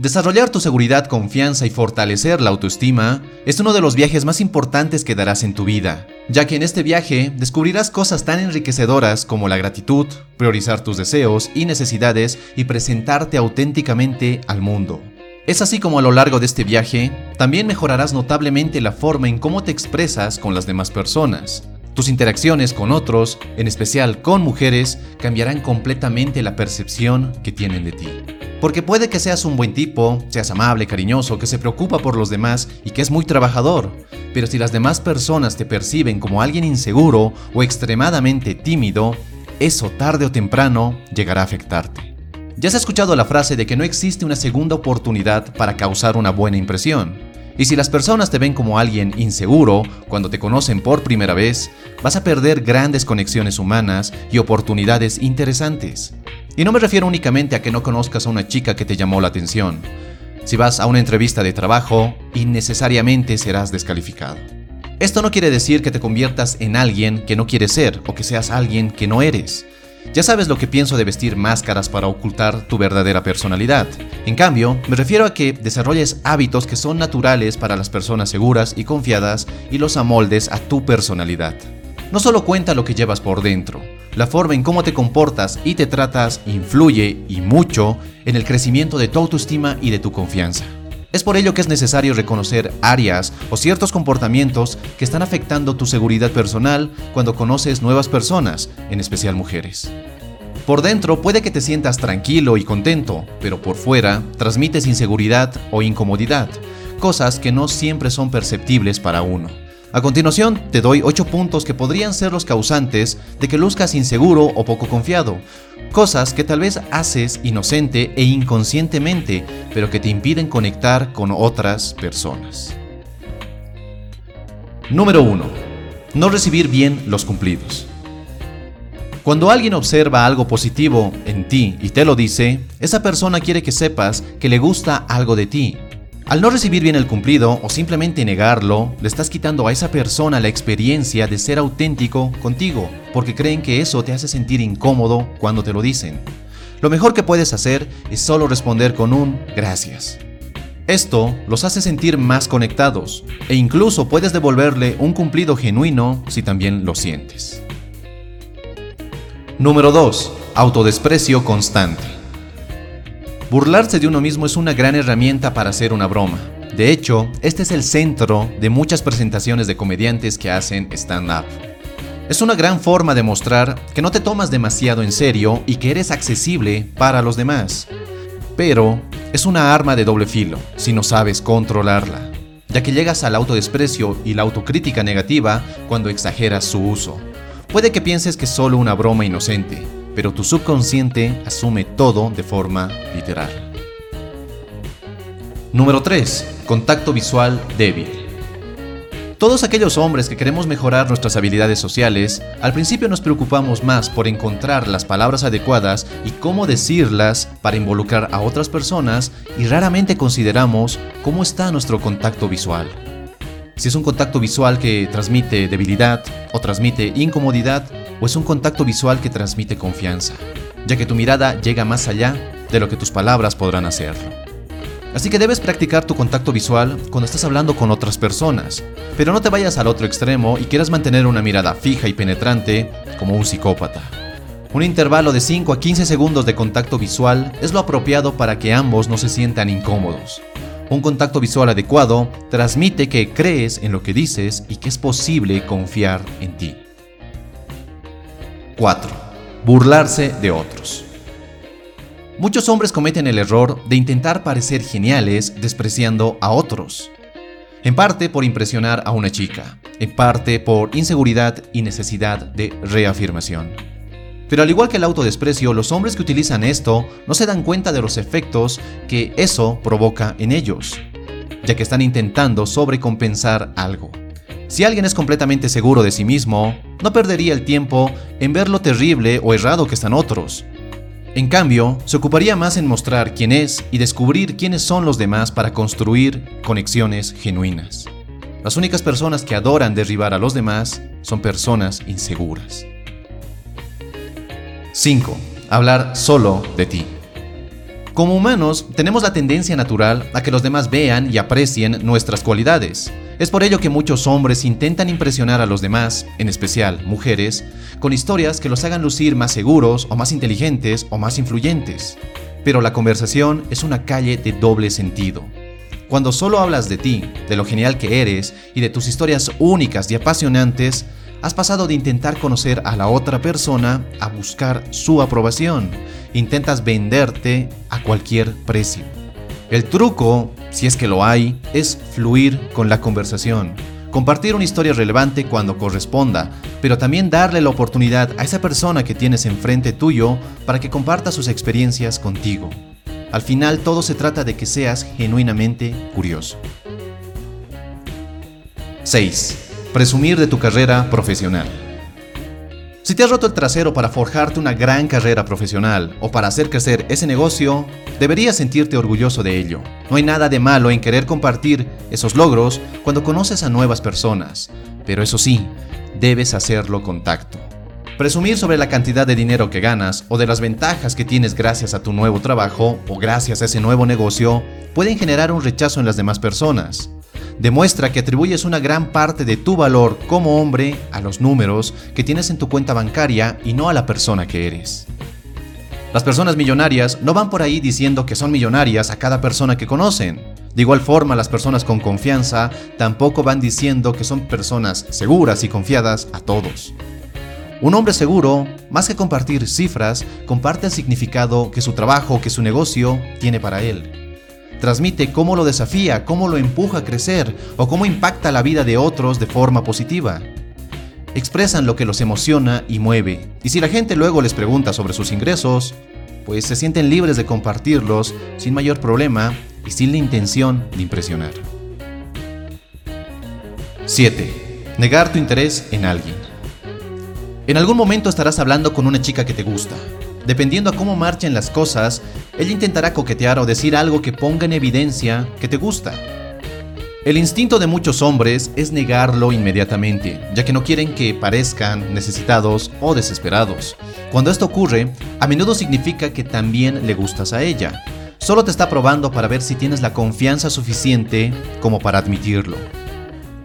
Desarrollar tu seguridad, confianza y fortalecer la autoestima es uno de los viajes más importantes que darás en tu vida, ya que en este viaje descubrirás cosas tan enriquecedoras como la gratitud, priorizar tus deseos y necesidades y presentarte auténticamente al mundo. Es así como a lo largo de este viaje, también mejorarás notablemente la forma en cómo te expresas con las demás personas. Tus interacciones con otros, en especial con mujeres, cambiarán completamente la percepción que tienen de ti. Porque puede que seas un buen tipo, seas amable, cariñoso, que se preocupa por los demás y que es muy trabajador, pero si las demás personas te perciben como alguien inseguro o extremadamente tímido, eso tarde o temprano llegará a afectarte. Ya has escuchado la frase de que no existe una segunda oportunidad para causar una buena impresión. Y si las personas te ven como alguien inseguro cuando te conocen por primera vez, vas a perder grandes conexiones humanas y oportunidades interesantes. Y no me refiero únicamente a que no conozcas a una chica que te llamó la atención. Si vas a una entrevista de trabajo, innecesariamente serás descalificado. Esto no quiere decir que te conviertas en alguien que no quieres ser o que seas alguien que no eres. Ya sabes lo que pienso de vestir máscaras para ocultar tu verdadera personalidad. En cambio, me refiero a que desarrolles hábitos que son naturales para las personas seguras y confiadas y los amoldes a tu personalidad. No solo cuenta lo que llevas por dentro, la forma en cómo te comportas y te tratas influye y mucho en el crecimiento de tu autoestima y de tu confianza. Es por ello que es necesario reconocer áreas o ciertos comportamientos que están afectando tu seguridad personal cuando conoces nuevas personas, en especial mujeres. Por dentro puede que te sientas tranquilo y contento, pero por fuera transmites inseguridad o incomodidad, cosas que no siempre son perceptibles para uno. A continuación, te doy 8 puntos que podrían ser los causantes de que luzcas inseguro o poco confiado. Cosas que tal vez haces inocente e inconscientemente, pero que te impiden conectar con otras personas. Número 1. No recibir bien los cumplidos. Cuando alguien observa algo positivo en ti y te lo dice, esa persona quiere que sepas que le gusta algo de ti al no recibir bien el cumplido o simplemente negarlo, le estás quitando a esa persona la experiencia de ser auténtico contigo, porque creen que eso te hace sentir incómodo cuando te lo dicen. Lo mejor que puedes hacer es solo responder con un gracias. Esto los hace sentir más conectados e incluso puedes devolverle un cumplido genuino si también lo sientes. Número 2. Autodesprecio constante. Burlarse de uno mismo es una gran herramienta para hacer una broma. De hecho, este es el centro de muchas presentaciones de comediantes que hacen stand-up. Es una gran forma de mostrar que no te tomas demasiado en serio y que eres accesible para los demás. Pero es una arma de doble filo si no sabes controlarla, ya que llegas al autodesprecio y la autocrítica negativa cuando exageras su uso. Puede que pienses que es solo una broma inocente, pero tu subconsciente asume todo de forma literal. Número 3. Contacto visual débil. Todos aquellos hombres que queremos mejorar nuestras habilidades sociales, al principio nos preocupamos más por encontrar las palabras adecuadas y cómo decirlas para involucrar a otras personas y raramente consideramos cómo está nuestro contacto visual. Si es un contacto visual que transmite debilidad o transmite incomodidad, o es un contacto visual que transmite confianza, ya que tu mirada llega más allá de lo que tus palabras podrán hacerlo. Así que debes practicar tu contacto visual cuando estás hablando con otras personas, pero no te vayas al otro extremo y quieras mantener una mirada fija y penetrante como un psicópata. Un intervalo de 5 a 15 segundos de contacto visual es lo apropiado para que ambos no se sientan incómodos. Un contacto visual adecuado transmite que crees en lo que dices y que es posible confiar en ti. 4. Burlarse de otros. Muchos hombres cometen el error de intentar parecer geniales despreciando a otros. En parte por impresionar a una chica, en parte por inseguridad y necesidad de reafirmación. Pero al igual que el autodesprecio, los hombres que utilizan esto no se dan cuenta de los efectos que eso provoca en ellos, ya que están intentando sobrecompensar algo. Si alguien es completamente seguro de sí mismo, no perdería el tiempo en ver lo terrible o errado que están otros. En cambio, se ocuparía más en mostrar quién es y descubrir quiénes son los demás para construir conexiones genuinas. Las únicas personas que adoran derribar a los demás son personas inseguras. 5. Hablar solo de ti. Como humanos, tenemos la tendencia natural a que los demás vean y aprecien nuestras cualidades. Es por ello que muchos hombres intentan impresionar a los demás, en especial mujeres, con historias que los hagan lucir más seguros o más inteligentes o más influyentes. Pero la conversación es una calle de doble sentido. Cuando solo hablas de ti, de lo genial que eres y de tus historias únicas y apasionantes, has pasado de intentar conocer a la otra persona a buscar su aprobación. Intentas venderte a cualquier precio. El truco, si es que lo hay, es fluir con la conversación. Compartir una historia relevante cuando corresponda, pero también darle la oportunidad a esa persona que tienes enfrente tuyo para que comparta sus experiencias contigo. Al final todo se trata de que seas genuinamente curioso. 6. Presumir de tu carrera profesional. Si te has roto el trasero para forjarte una gran carrera profesional o para hacer crecer ese negocio, deberías sentirte orgulloso de ello. No hay nada de malo en querer compartir esos logros cuando conoces a nuevas personas, pero eso sí, debes hacerlo con tacto. Presumir sobre la cantidad de dinero que ganas o de las ventajas que tienes gracias a tu nuevo trabajo o gracias a ese nuevo negocio pueden generar un rechazo en las demás personas demuestra que atribuyes una gran parte de tu valor como hombre a los números que tienes en tu cuenta bancaria y no a la persona que eres. Las personas millonarias no van por ahí diciendo que son millonarias a cada persona que conocen. De igual forma, las personas con confianza tampoco van diciendo que son personas seguras y confiadas a todos. Un hombre seguro, más que compartir cifras, comparte el significado que su trabajo, que su negocio tiene para él. Transmite cómo lo desafía, cómo lo empuja a crecer o cómo impacta la vida de otros de forma positiva. Expresan lo que los emociona y mueve, y si la gente luego les pregunta sobre sus ingresos, pues se sienten libres de compartirlos sin mayor problema y sin la intención de impresionar. 7. Negar tu interés en alguien. En algún momento estarás hablando con una chica que te gusta, Dependiendo a cómo marchen las cosas, ella intentará coquetear o decir algo que ponga en evidencia que te gusta. El instinto de muchos hombres es negarlo inmediatamente, ya que no quieren que parezcan necesitados o desesperados. Cuando esto ocurre, a menudo significa que también le gustas a ella. Solo te está probando para ver si tienes la confianza suficiente como para admitirlo.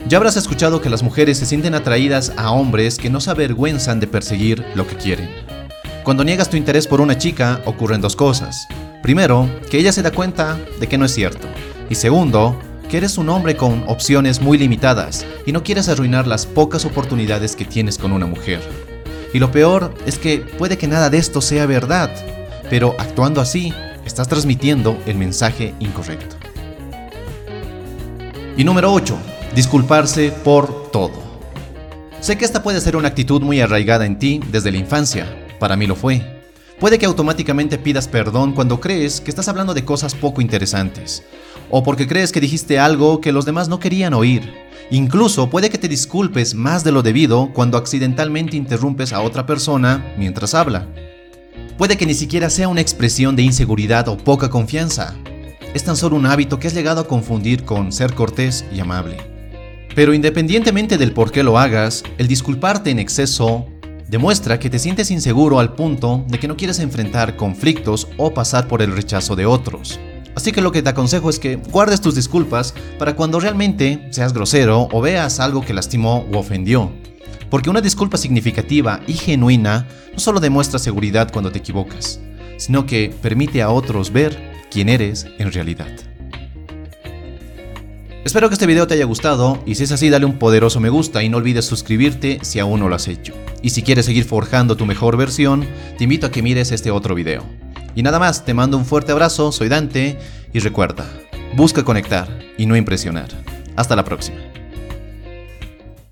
Ya habrás escuchado que las mujeres se sienten atraídas a hombres que no se avergüenzan de perseguir lo que quieren. Cuando niegas tu interés por una chica, ocurren dos cosas. Primero, que ella se da cuenta de que no es cierto. Y segundo, que eres un hombre con opciones muy limitadas y no quieres arruinar las pocas oportunidades que tienes con una mujer. Y lo peor es que puede que nada de esto sea verdad, pero actuando así, estás transmitiendo el mensaje incorrecto. Y número 8. Disculparse por todo. Sé que esta puede ser una actitud muy arraigada en ti desde la infancia, para mí lo fue. Puede que automáticamente pidas perdón cuando crees que estás hablando de cosas poco interesantes, o porque crees que dijiste algo que los demás no querían oír. Incluso puede que te disculpes más de lo debido cuando accidentalmente interrumpes a otra persona mientras habla. Puede que ni siquiera sea una expresión de inseguridad o poca confianza. Es tan solo un hábito que has llegado a confundir con ser cortés y amable. Pero independientemente del por qué lo hagas, el disculparte en exceso Demuestra que te sientes inseguro al punto de que no quieres enfrentar conflictos o pasar por el rechazo de otros. Así que lo que te aconsejo es que guardes tus disculpas para cuando realmente seas grosero o veas algo que lastimó o ofendió. Porque una disculpa significativa y genuina no solo demuestra seguridad cuando te equivocas, sino que permite a otros ver quién eres en realidad. Espero que este video te haya gustado y si es así dale un poderoso me gusta y no olvides suscribirte si aún no lo has hecho. Y si quieres seguir forjando tu mejor versión, te invito a que mires este otro video. Y nada más, te mando un fuerte abrazo, soy Dante y recuerda, busca conectar y no impresionar. Hasta la próxima.